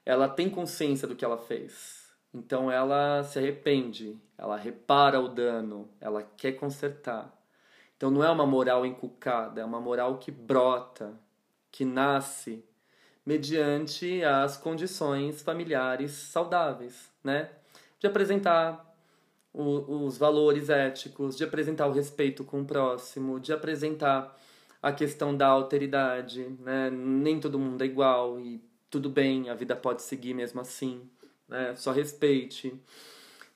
ela tem consciência do que ela fez. Então ela se arrepende, ela repara o dano, ela quer consertar. Então não é uma moral inculcada, é uma moral que brota, que nasce mediante as condições familiares saudáveis, né? De apresentar o, os valores éticos, de apresentar o respeito com o próximo, de apresentar a questão da alteridade, né? Nem todo mundo é igual e tudo bem, a vida pode seguir mesmo assim, né? Só respeite.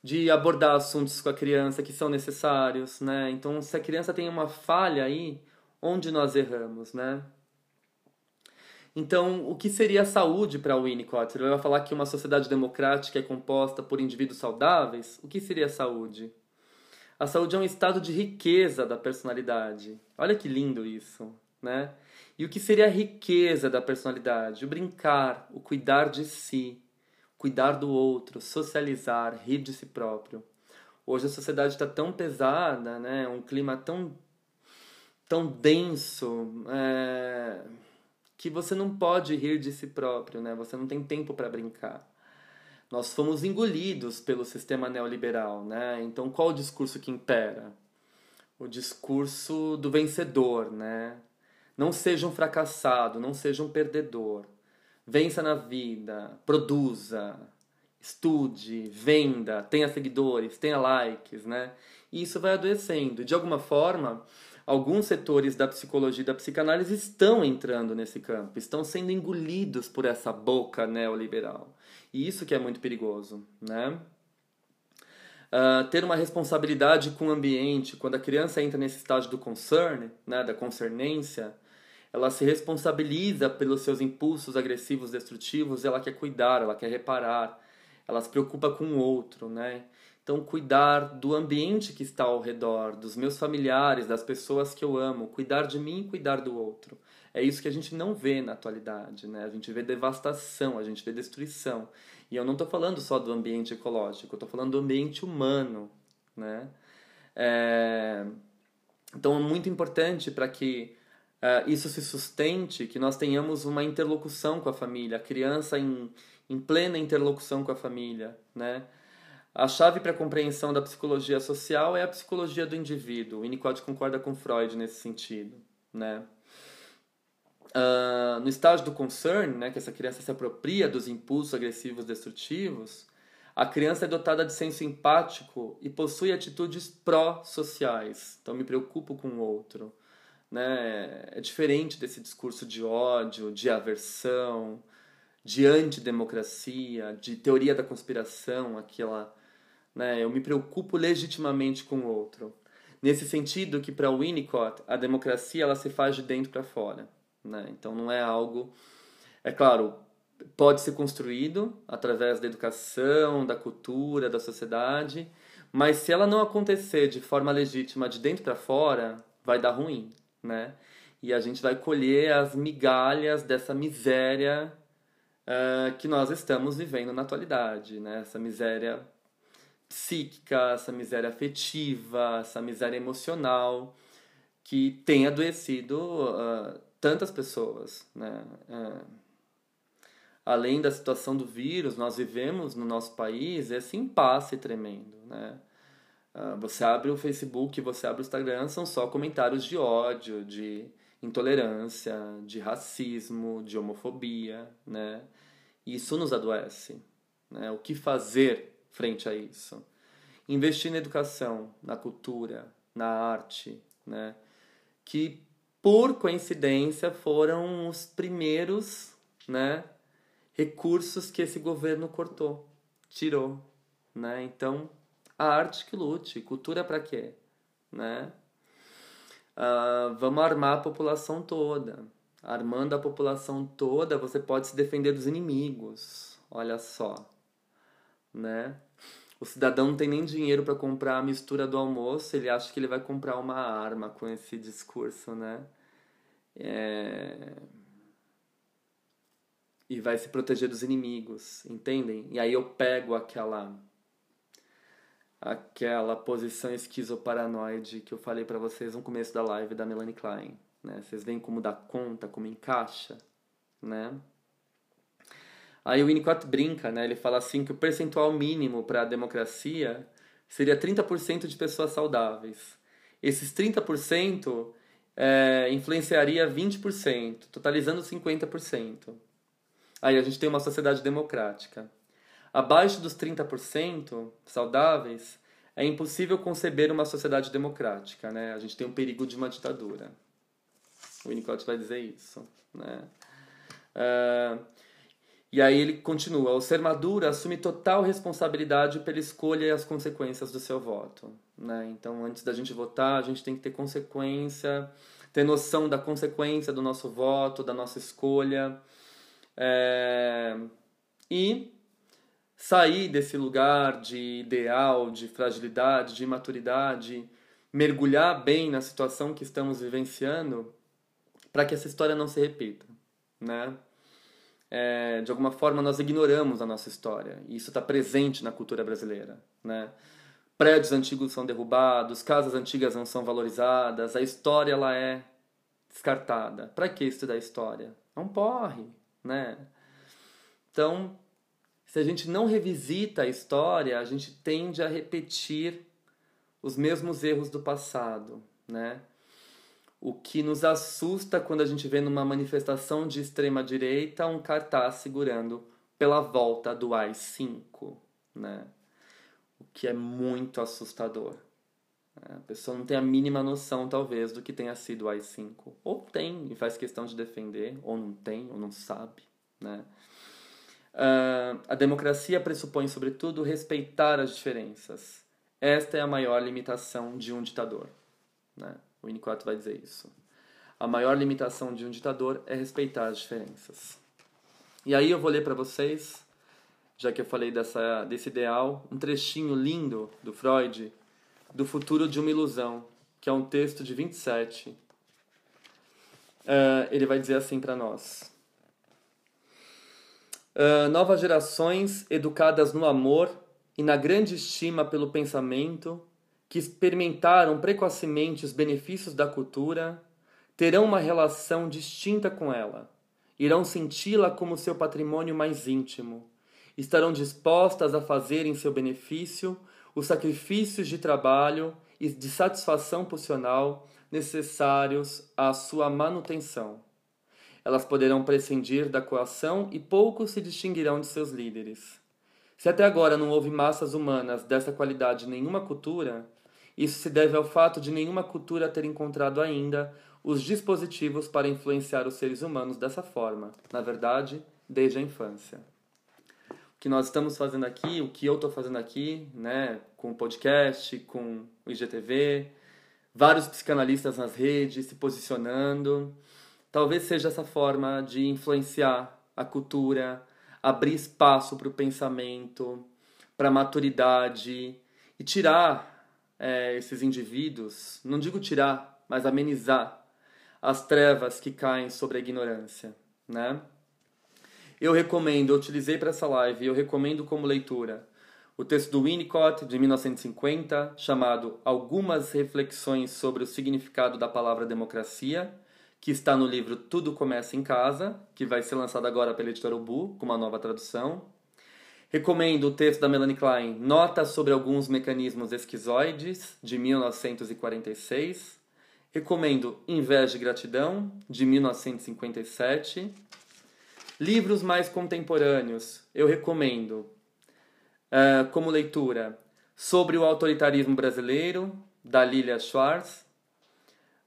De abordar assuntos com a criança que são necessários, né? Então, se a criança tem uma falha aí, onde nós erramos, né? Então, o que seria a saúde para Winnicott? Ele vai falar que uma sociedade democrática é composta por indivíduos saudáveis. O que seria a saúde? A saúde é um estado de riqueza da personalidade. Olha que lindo isso, né? E o que seria a riqueza da personalidade? O brincar, o cuidar de si, cuidar do outro, socializar, rir de si próprio. Hoje a sociedade está tão pesada, né? Um clima tão tão denso, é... que você não pode rir de si próprio, né? Você não tem tempo para brincar. Nós fomos engolidos pelo sistema neoliberal, né? Então qual o discurso que impera? O discurso do vencedor, né? Não seja um fracassado, não seja um perdedor. Vença na vida, produza, estude, venda, tenha seguidores, tenha likes, né? E isso vai adoecendo. De alguma forma, alguns setores da psicologia e da psicanálise estão entrando nesse campo, estão sendo engolidos por essa boca neoliberal. E isso que é muito perigoso, né? Uh, ter uma responsabilidade com o ambiente, quando a criança entra nesse estágio do concern, né, da concernência, ela se responsabiliza pelos seus impulsos agressivos, destrutivos, ela quer cuidar, ela quer reparar, ela se preocupa com o outro, né? Então, cuidar do ambiente que está ao redor, dos meus familiares, das pessoas que eu amo, cuidar de mim e cuidar do outro. É isso que a gente não vê na atualidade, né? A gente vê devastação, a gente vê destruição. E eu não estou falando só do ambiente ecológico, eu estou falando do ambiente humano, né? É... Então é muito importante para que uh, isso se sustente, que nós tenhamos uma interlocução com a família, a criança em, em plena interlocução com a família, né? A chave para a compreensão da psicologia social é a psicologia do indivíduo. O Winnicott concorda com Freud nesse sentido, né? Uh, no estágio do concern, né, que essa criança se apropria dos impulsos agressivos destrutivos, a criança é dotada de senso empático e possui atitudes pró-sociais. Então, me preocupo com o outro. Né? É diferente desse discurso de ódio, de aversão, de antidemocracia, de teoria da conspiração, aquela. Né? Eu me preocupo legitimamente com o outro. Nesse sentido que, para Winnicott, a democracia ela se faz de dentro para fora. Né? Então não é algo. É claro, pode ser construído através da educação, da cultura, da sociedade, mas se ela não acontecer de forma legítima de dentro para fora, vai dar ruim, né? E a gente vai colher as migalhas dessa miséria uh, que nós estamos vivendo na atualidade, né? Essa miséria psíquica, essa miséria afetiva, essa miséria emocional que tem adoecido uh, tantas pessoas, né? É, além da situação do vírus, nós vivemos no nosso país esse impasse tremendo, né? Uh, você abre o Facebook, você abre o Instagram, são só comentários de ódio, de intolerância, de racismo, de homofobia, né? Isso nos adoece, né? O que fazer frente a isso? Investir na educação, na cultura, na arte, né? Que por coincidência, foram os primeiros né, recursos que esse governo cortou, tirou. Né? Então, a arte que lute, cultura para quê? Né? Uh, vamos armar a população toda. Armando a população toda, você pode se defender dos inimigos. Olha só. Né? O cidadão não tem nem dinheiro para comprar a mistura do almoço, ele acha que ele vai comprar uma arma com esse discurso, né? É... E vai se proteger dos inimigos, entendem? E aí eu pego aquela aquela posição esquizoparanoide que eu falei para vocês no começo da live da Melanie Klein, né? Vocês veem como dá conta, como encaixa, né? Aí o Winnicott brinca, né? Ele fala assim que o percentual mínimo para a democracia seria 30% de pessoas saudáveis. Esses 30% é, influenciaria 20%, totalizando 50%. Aí a gente tem uma sociedade democrática. Abaixo dos 30% saudáveis, é impossível conceber uma sociedade democrática, né? A gente tem um perigo de uma ditadura. O Winnicott vai dizer isso, né? Uh, E aí ele continua: o ser maduro assume total responsabilidade pela escolha e as consequências do seu voto. Né? Então, antes da gente votar, a gente tem que ter consequência, ter noção da consequência do nosso voto, da nossa escolha. É... E sair desse lugar de ideal, de fragilidade, de imaturidade, mergulhar bem na situação que estamos vivenciando para que essa história não se repita, né? É, de alguma forma nós ignoramos a nossa história e isso está presente na cultura brasileira, né? Prédios antigos são derrubados, casas antigas não são valorizadas, a história ela é descartada. Para que estudar história? Não porre, né? Então se a gente não revisita a história, a gente tende a repetir os mesmos erros do passado, né? O que nos assusta quando a gente vê numa manifestação de extrema direita um cartaz segurando pela volta do AI-5, né? O que é muito assustador. A pessoa não tem a mínima noção, talvez, do que tenha sido o AI-5. Ou tem e faz questão de defender, ou não tem, ou não sabe, né? Uh, a democracia pressupõe, sobretudo, respeitar as diferenças. Esta é a maior limitação de um ditador. Né? O Winnicott vai dizer isso. A maior limitação de um ditador é respeitar as diferenças. E aí eu vou ler para vocês, já que eu falei dessa, desse ideal, um trechinho lindo do Freud, do Futuro de uma Ilusão, que é um texto de 27. Uh, ah, ele vai dizer assim para nós. Uh, novas gerações educadas no amor e na grande estima pelo pensamento, que experimentaram precocemente os benefícios da cultura, terão uma relação distinta com ela, irão senti-la como seu patrimônio mais íntimo, estarão dispostas a fazer em seu benefício os sacrifícios de trabalho e de satisfação pulsional necessários à sua manutenção elas poderão prescindir da coação e poucos se distinguirão de seus líderes. Se até agora não houve massas humanas dessa qualidade em nenhuma cultura, isso se deve ao fato de nenhuma cultura ter encontrado ainda os dispositivos para influenciar os seres humanos dessa forma, na verdade, desde a infância. O que nós estamos fazendo aqui, o que eu estou fazendo aqui, né, com o podcast, com o IGTV, vários psicanalistas nas redes se posicionando, Talvez seja essa forma de influenciar a cultura, abrir espaço para o pensamento, para a maturidade e tirar é, esses indivíduos, não digo tirar, mas amenizar as trevas que caem sobre a ignorância, né? Eu recomendo, eu utilizei para essa live, eu recomendo como leitura o texto do Winnicott de 1950, chamado Algumas reflexões sobre o significado da palavra democracia, que está no livro Tudo Começa em Casa, que vai ser lançado agora pela editora Ubu, com uma nova tradução. Recomendo o texto da Melanie Klein, Notas sobre alguns mecanismos esquizoides, de 1946. Recomendo Inveja e Gratidão, de 1957. Livros mais contemporâneos, eu recomendo, uh, como leitura, Sobre o Autoritarismo Brasileiro, da Lilia Schwartz.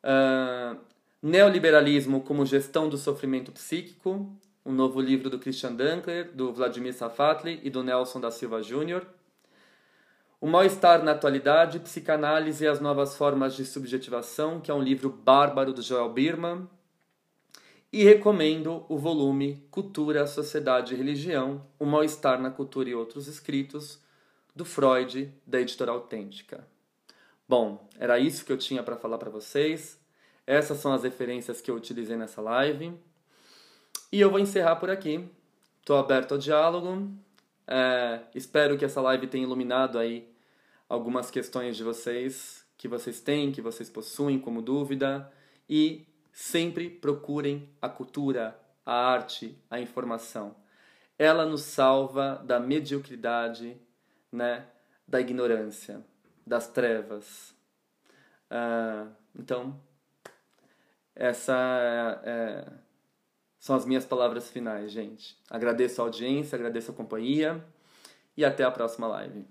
Uh, Neoliberalismo como Gestão do Sofrimento Psíquico, um novo livro do Christian Dankler, do Vladimir Safatli e do Nelson da Silva Jr. O Mal-Estar na Atualidade, Psicanálise e as Novas Formas de Subjetivação, que é um livro bárbaro do Joel Birman. E recomendo o volume Cultura, Sociedade e Religião, O Mal-Estar na Cultura e Outros Escritos, do Freud, da editora Autêntica. Bom, era isso que eu tinha para falar para vocês. Essas são as referências que eu utilizei nessa live. E eu vou encerrar por aqui. Estou aberto ao diálogo. É, espero que essa live tenha iluminado aí algumas questões de vocês que vocês têm, que vocês possuem como dúvida. E sempre procurem a cultura, a arte, a informação. Ela nos salva da mediocridade, né, da ignorância, das trevas. Uh, então, essa é, são as minhas palavras finais, gente. Agradeço a audiência, agradeço a companhia e até a próxima live.